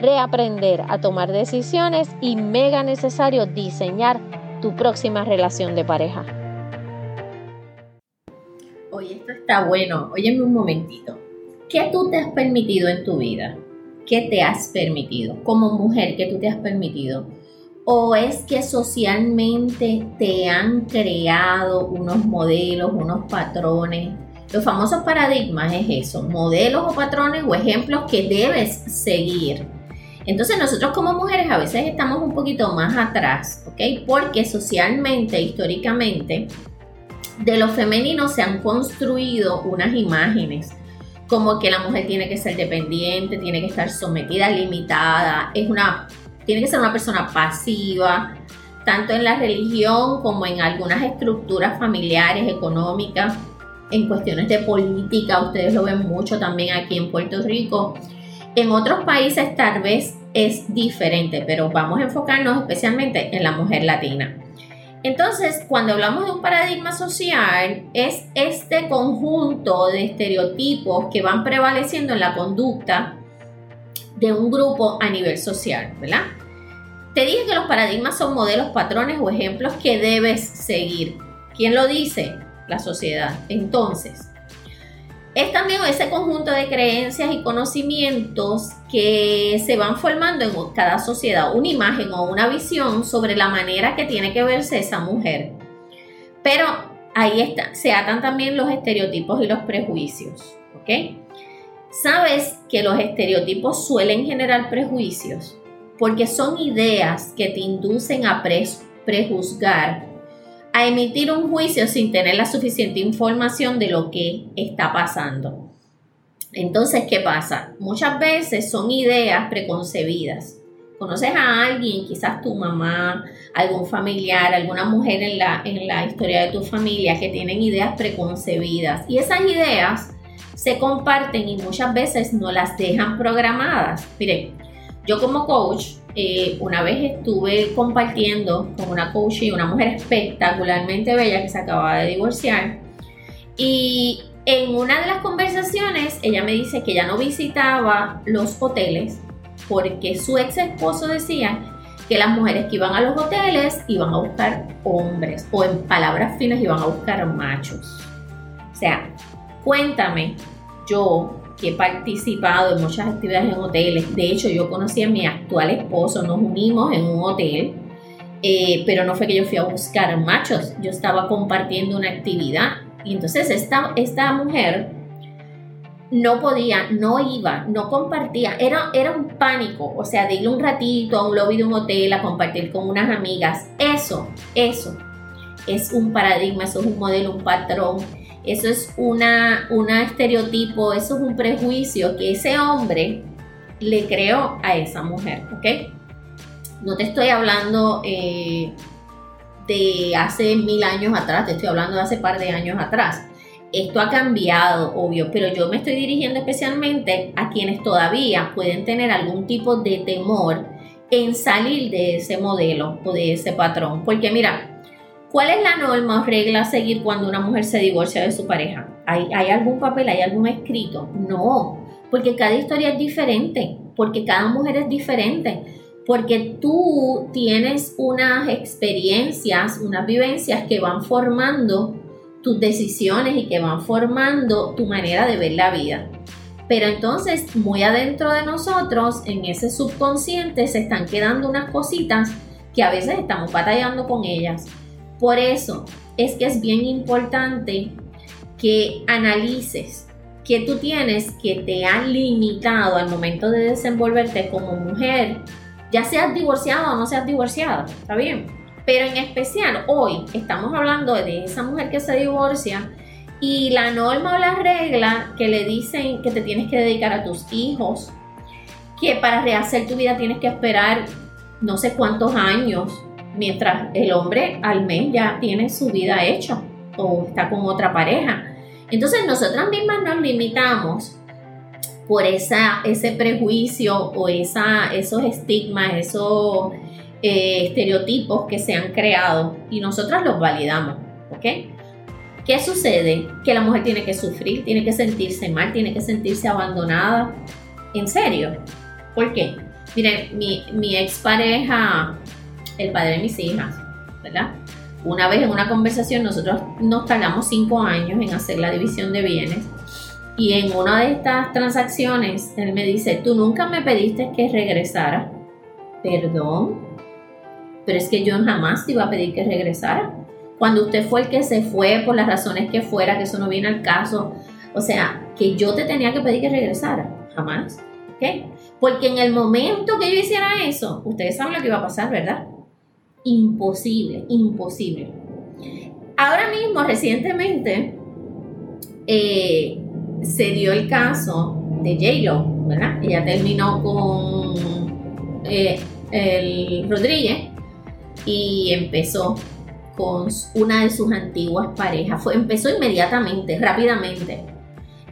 reaprender a tomar decisiones y mega necesario diseñar tu próxima relación de pareja. Oye, esto está bueno. Óyeme un momentito. ¿Qué tú te has permitido en tu vida? ¿Qué te has permitido? Como mujer, ¿qué tú te has permitido? ¿O es que socialmente te han creado unos modelos, unos patrones? Los famosos paradigmas es eso, modelos o patrones o ejemplos que debes seguir entonces nosotros como mujeres a veces estamos un poquito más atrás, ¿ok? Porque socialmente, históricamente, de lo femenino se han construido unas imágenes como que la mujer tiene que ser dependiente, tiene que estar sometida, limitada, es una, tiene que ser una persona pasiva, tanto en la religión como en algunas estructuras familiares, económicas, en cuestiones de política, ustedes lo ven mucho también aquí en Puerto Rico. En otros países tal vez es diferente, pero vamos a enfocarnos especialmente en la mujer latina. Entonces, cuando hablamos de un paradigma social, es este conjunto de estereotipos que van prevaleciendo en la conducta de un grupo a nivel social, ¿verdad? Te dije que los paradigmas son modelos, patrones o ejemplos que debes seguir. ¿Quién lo dice? La sociedad. Entonces, es también ese conjunto de creencias y conocimientos que se van formando en cada sociedad, una imagen o una visión sobre la manera que tiene que verse esa mujer. Pero ahí está, se atan también los estereotipos y los prejuicios, ¿ok? Sabes que los estereotipos suelen generar prejuicios porque son ideas que te inducen a prejuzgar a emitir un juicio sin tener la suficiente información de lo que está pasando. Entonces, ¿qué pasa? Muchas veces son ideas preconcebidas. Conoces a alguien, quizás tu mamá, algún familiar, alguna mujer en la, en la historia de tu familia que tienen ideas preconcebidas. Y esas ideas se comparten y muchas veces no las dejan programadas. Miren, yo como coach eh, una vez estuve compartiendo con una coach y una mujer espectacularmente bella que se acababa de divorciar. Y en una de las conversaciones ella me dice que ya no visitaba los hoteles porque su ex esposo decía que las mujeres que iban a los hoteles iban a buscar hombres o en palabras finas iban a buscar machos. O sea, cuéntame, yo que he participado en muchas actividades en hoteles. De hecho, yo conocí a mi actual esposo, nos unimos en un hotel, eh, pero no fue que yo fui a buscar machos, yo estaba compartiendo una actividad. Y entonces esta, esta mujer no podía, no iba, no compartía, era, era un pánico, o sea, de ir un ratito a un lobby de un hotel a compartir con unas amigas. Eso, eso es un paradigma, eso es un modelo, un patrón eso es una, estereotipo, eso es un prejuicio que ese hombre le creó a esa mujer, ¿ok? No te estoy hablando eh, de hace mil años atrás, te estoy hablando de hace par de años atrás. Esto ha cambiado, obvio, pero yo me estoy dirigiendo especialmente a quienes todavía pueden tener algún tipo de temor en salir de ese modelo o de ese patrón. Porque mira, ¿Cuál es la norma o regla a seguir cuando una mujer se divorcia de su pareja? ¿Hay, algún papel, hay algún escrito? No, porque cada historia es diferente, porque cada mujer es diferente, porque tú tienes unas experiencias, unas vivencias que van formando tus decisiones y que van formando tu manera de ver la vida. Pero entonces, muy adentro de nosotros, en ese subconsciente, se están quedando unas cositas que a veces estamos batallando con ellas. Por eso es que es bien importante que analices que tú tienes que te han limitado al momento de desenvolverte como mujer, ya seas divorciada o no seas divorciada, ¿está bien? Pero en especial hoy estamos hablando de esa mujer que se divorcia y la norma o la regla que le dicen que te tienes que dedicar a tus hijos, que para rehacer tu vida tienes que esperar no sé cuántos años, mientras el hombre al mes ya tiene su vida hecha o está con otra pareja. Entonces nosotras mismas nos limitamos por esa, ese prejuicio o esa, esos estigmas, esos eh, estereotipos que se han creado y nosotras los validamos, ¿ok? ¿Qué sucede? Que la mujer tiene que sufrir, tiene que sentirse mal, tiene que sentirse abandonada. ¿En serio? ¿Por qué? Miren, mi, mi expareja, el padre de mis hijas, ¿verdad? Una vez en una conversación nosotros nos tardamos cinco años en hacer la división de bienes y en una de estas transacciones él me dice, tú nunca me pediste que regresara. Perdón, pero es que yo jamás te iba a pedir que regresara. Cuando usted fue el que se fue por las razones que fuera, que eso no viene al caso, o sea, que yo te tenía que pedir que regresara, jamás. ¿Ok? Porque en el momento que yo hiciera eso, ustedes saben lo que iba a pasar, ¿verdad? Imposible, imposible. Ahora mismo, recientemente, eh, se dio el caso de J-Lo, ¿verdad? Ella terminó con eh, el Rodríguez y empezó con una de sus antiguas parejas. Fue, empezó inmediatamente, rápidamente.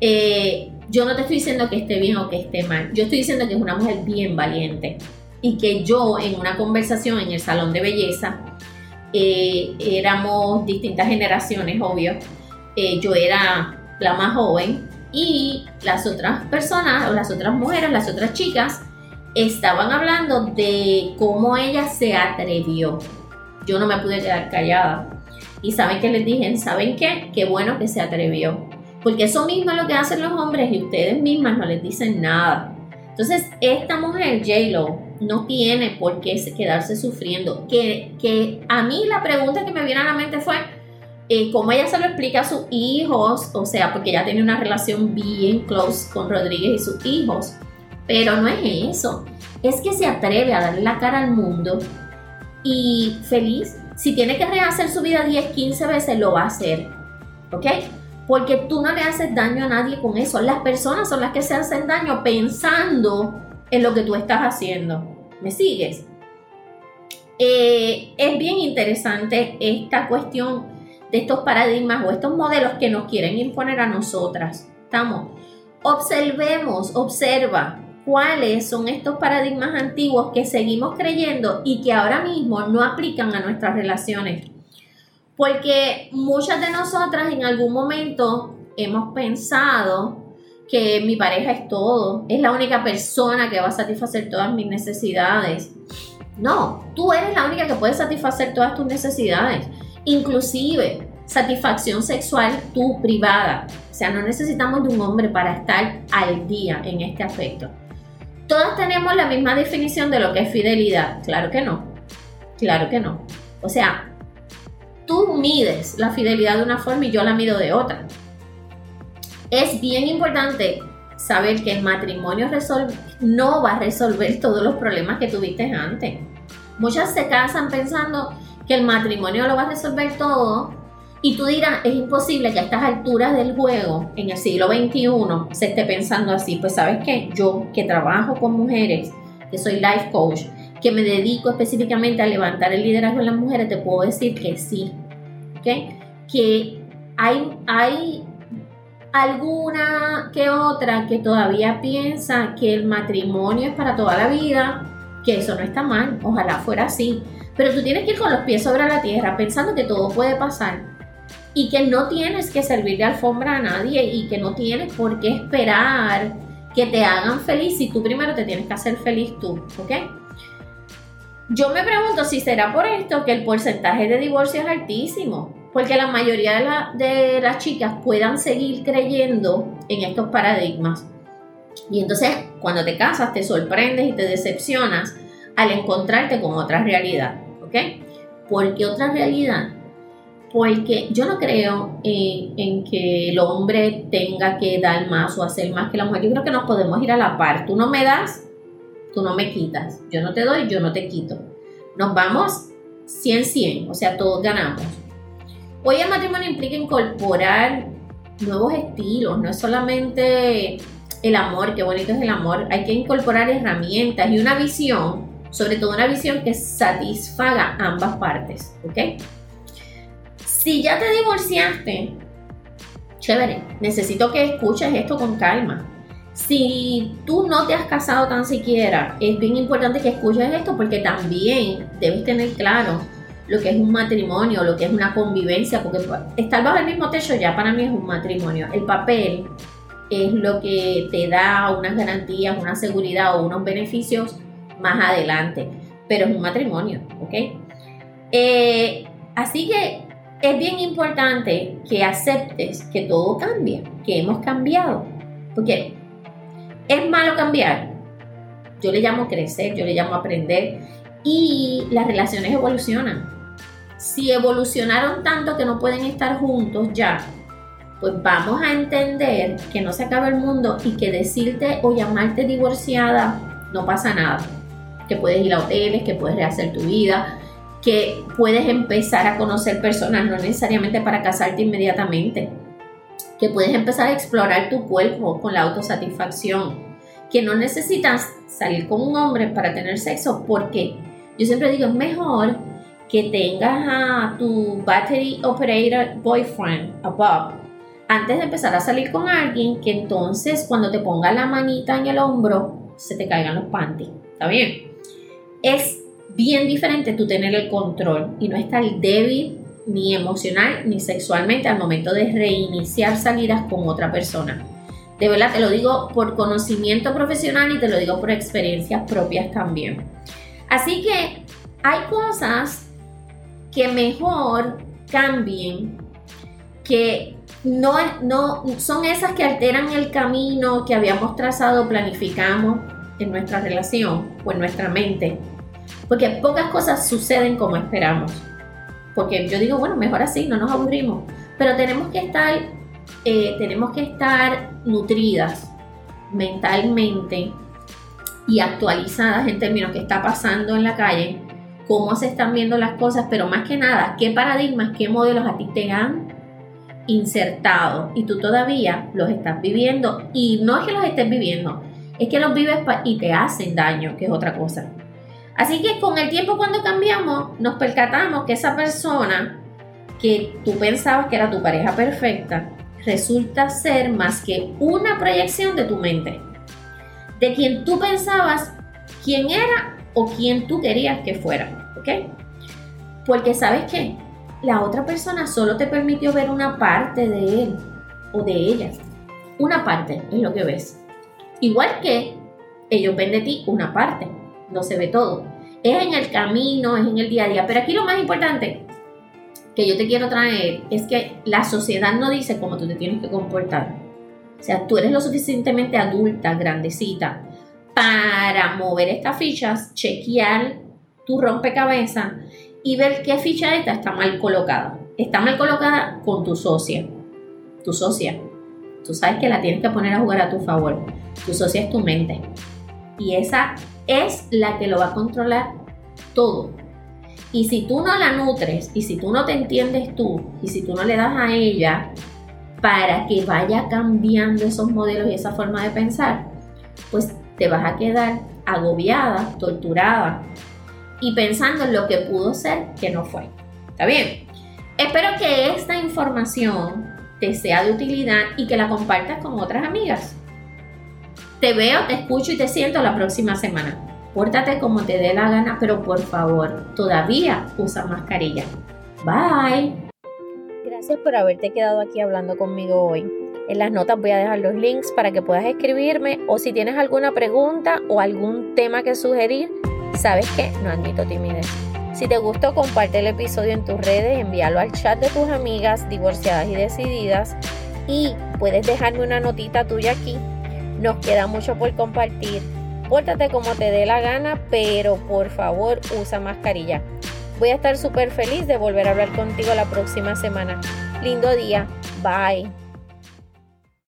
Eh, yo no te estoy diciendo que esté bien o que esté mal. Yo estoy diciendo que es una mujer bien valiente y que yo en una conversación en el salón de belleza, eh, éramos distintas generaciones, obvio, eh, yo era la más joven y las otras personas, o las otras mujeres, las otras chicas, estaban hablando de cómo ella se atrevió. Yo no me pude quedar callada. Y saben que les dije, ¿saben qué? Qué bueno que se atrevió. Porque eso mismo es lo que hacen los hombres y ustedes mismas no les dicen nada. Entonces, esta mujer, J-Lo, no tiene por qué quedarse sufriendo. Que, que a mí la pregunta que me viene a la mente fue, eh, ¿cómo ella se lo explica a sus hijos? O sea, porque ella tiene una relación bien close con Rodríguez y sus hijos. Pero no es eso. Es que se atreve a darle la cara al mundo y feliz. Si tiene que rehacer su vida 10, 15 veces, lo va a hacer. ¿Ok? Porque tú no le haces daño a nadie con eso. Las personas son las que se hacen daño pensando en lo que tú estás haciendo. ¿Me sigues? Eh, es bien interesante esta cuestión de estos paradigmas o estos modelos que nos quieren imponer a nosotras. ¿Estamos? Observemos, observa cuáles son estos paradigmas antiguos que seguimos creyendo y que ahora mismo no aplican a nuestras relaciones. Porque muchas de nosotras en algún momento hemos pensado que mi pareja es todo, es la única persona que va a satisfacer todas mis necesidades. No, tú eres la única que puede satisfacer todas tus necesidades, inclusive satisfacción sexual tú privada. O sea, no necesitamos de un hombre para estar al día en este aspecto. Todas tenemos la misma definición de lo que es fidelidad. Claro que no. Claro que no. O sea, tú mides la fidelidad de una forma y yo la mido de otra es bien importante saber que el matrimonio no va a resolver todos los problemas que tuviste antes. Muchas se casan pensando que el matrimonio lo va a resolver todo y tú dirás, es imposible que a estas alturas del juego, en el siglo XXI, se esté pensando así. Pues sabes qué, yo que trabajo con mujeres, que soy life coach, que me dedico específicamente a levantar el liderazgo en las mujeres, te puedo decir que sí. ¿okay? Que hay, hay alguna que otra que todavía piensa que el matrimonio es para toda la vida, que eso no está mal, ojalá fuera así. Pero tú tienes que ir con los pies sobre la tierra pensando que todo puede pasar y que no tienes que servir de alfombra a nadie y que no tienes por qué esperar que te hagan feliz si tú primero te tienes que hacer feliz tú, ¿ok? Yo me pregunto si será por esto que el porcentaje de divorcio es altísimo porque la mayoría de, las chicas puedan seguir creyendo en estos paradigmas. Y entonces cuando te casas te sorprendes y te decepcionas al encontrarte con otra realidad. ¿ok? Porque otra realidad, porque yo no creo en, en, que el hombre tenga que dar más o hacer más que la mujer. Yo creo que nos podemos ir a la par. Tú no me das, tú no me quitas. Yo no te doy, yo no te quito. Nos vamos 100-100, o sea, todos ganamos. Hoy el matrimonio implica incorporar nuevos estilos, no es solamente el amor, qué bonito es el amor, hay que incorporar herramientas y una visión, sobre todo una visión que satisfaga ambas partes, ¿ok? Si ya te divorciaste, chévere, necesito que escuches esto con calma. Si tú no te has casado tan siquiera, es bien importante que escuches esto porque también debes tener claro lo que es un matrimonio, lo que es una convivencia, porque estar bajo el mismo techo ya para mí es un matrimonio. El papel es lo que te da unas garantías, una seguridad o unos beneficios más adelante, pero es un matrimonio, ¿ok? Eh, así que es bien importante que aceptes que todo cambia, que hemos cambiado, porque es malo cambiar. Yo le llamo crecer, yo le llamo aprender y las relaciones evolucionan. Si evolucionaron tanto que no pueden estar juntos ya, pues vamos a entender que no se acaba el mundo y que decirte o llamarte divorciada no pasa nada. Que puedes ir a hoteles, que puedes rehacer tu vida, que puedes empezar a conocer personas, no necesariamente para casarte inmediatamente. Que puedes empezar a explorar tu cuerpo con la autosatisfacción. Que no necesitas salir con un hombre para tener sexo, porque yo siempre digo, es mejor que tengas a tu battery operator boyfriend, a antes de empezar a salir con alguien, que entonces cuando te ponga la manita en el hombro, se te caigan los panties. ¿Está bien? Es bien diferente tú tener el control y no estar débil ni emocional ni sexualmente al momento de reiniciar salidas con otra persona. De verdad te lo digo por conocimiento profesional y te lo digo por experiencias propias también. Así que hay cosas que mejor cambien que no, no son esas que alteran el camino que habíamos trazado, planificamos en nuestra relación o en nuestra mente. Porque pocas cosas suceden como esperamos. Porque yo digo, bueno, mejor así, no nos aburrimos. Pero tenemos que estar, eh, tenemos que estar nutridas mentalmente y actualizadas en términos que está pasando en la calle, cómo se están viendo las cosas, pero más que nada, qué paradigmas, qué modelos a ti te han insertado y tú todavía los estás viviendo y no es que los estés viviendo, es que los vives y te hacen daño, que es otra cosa. Así que con el tiempo cuando cambiamos nos percatamos que esa persona que tú pensabas que era tu pareja perfecta resulta ser más que una proyección de tu mente, de quien tú pensabas quién era o quién tú querías que fuera, ¿ok? Porque sabes qué, la otra persona solo te permitió ver una parte de él o de ella. Una parte es lo que ves. Igual que ellos ven de ti una parte, no se ve todo. Es en el camino, es en el día a día. Pero aquí lo más importante que yo te quiero traer es que la sociedad no dice cómo tú te tienes que comportar. O sea, tú eres lo suficientemente adulta, grandecita, para mover estas fichas, chequear tu rompecabezas y ver qué ficha esta está mal colocada. Está mal colocada con tu socia. Tu socia. Tú sabes que la tienes que poner a jugar a tu favor. Tu socia es tu mente. Y esa es la que lo va a controlar todo. Y si tú no la nutres, y si tú no te entiendes tú, y si tú no le das a ella para que vaya cambiando esos modelos y esa forma de pensar, pues te vas a quedar agobiada, torturada, y pensando en lo que pudo ser que no fue. ¿Está bien? Espero que esta información te sea de utilidad y que la compartas con otras amigas. Te veo, te escucho y te siento la próxima semana. Pórtate como te dé la gana, pero por favor, todavía usa mascarilla. Bye. Gracias por haberte quedado aquí hablando conmigo hoy. En las notas voy a dejar los links para que puedas escribirme o si tienes alguna pregunta o algún tema que sugerir, ¿Sabes qué? No admito timidez. Si te gustó, comparte el episodio en tus redes, envíalo al chat de tus amigas divorciadas y decididas y puedes dejarme una notita tuya aquí. Nos queda mucho por compartir. Pórtate como te dé la gana, pero por favor usa mascarilla. Voy a estar súper feliz de volver a hablar contigo la próxima semana. Lindo día. Bye.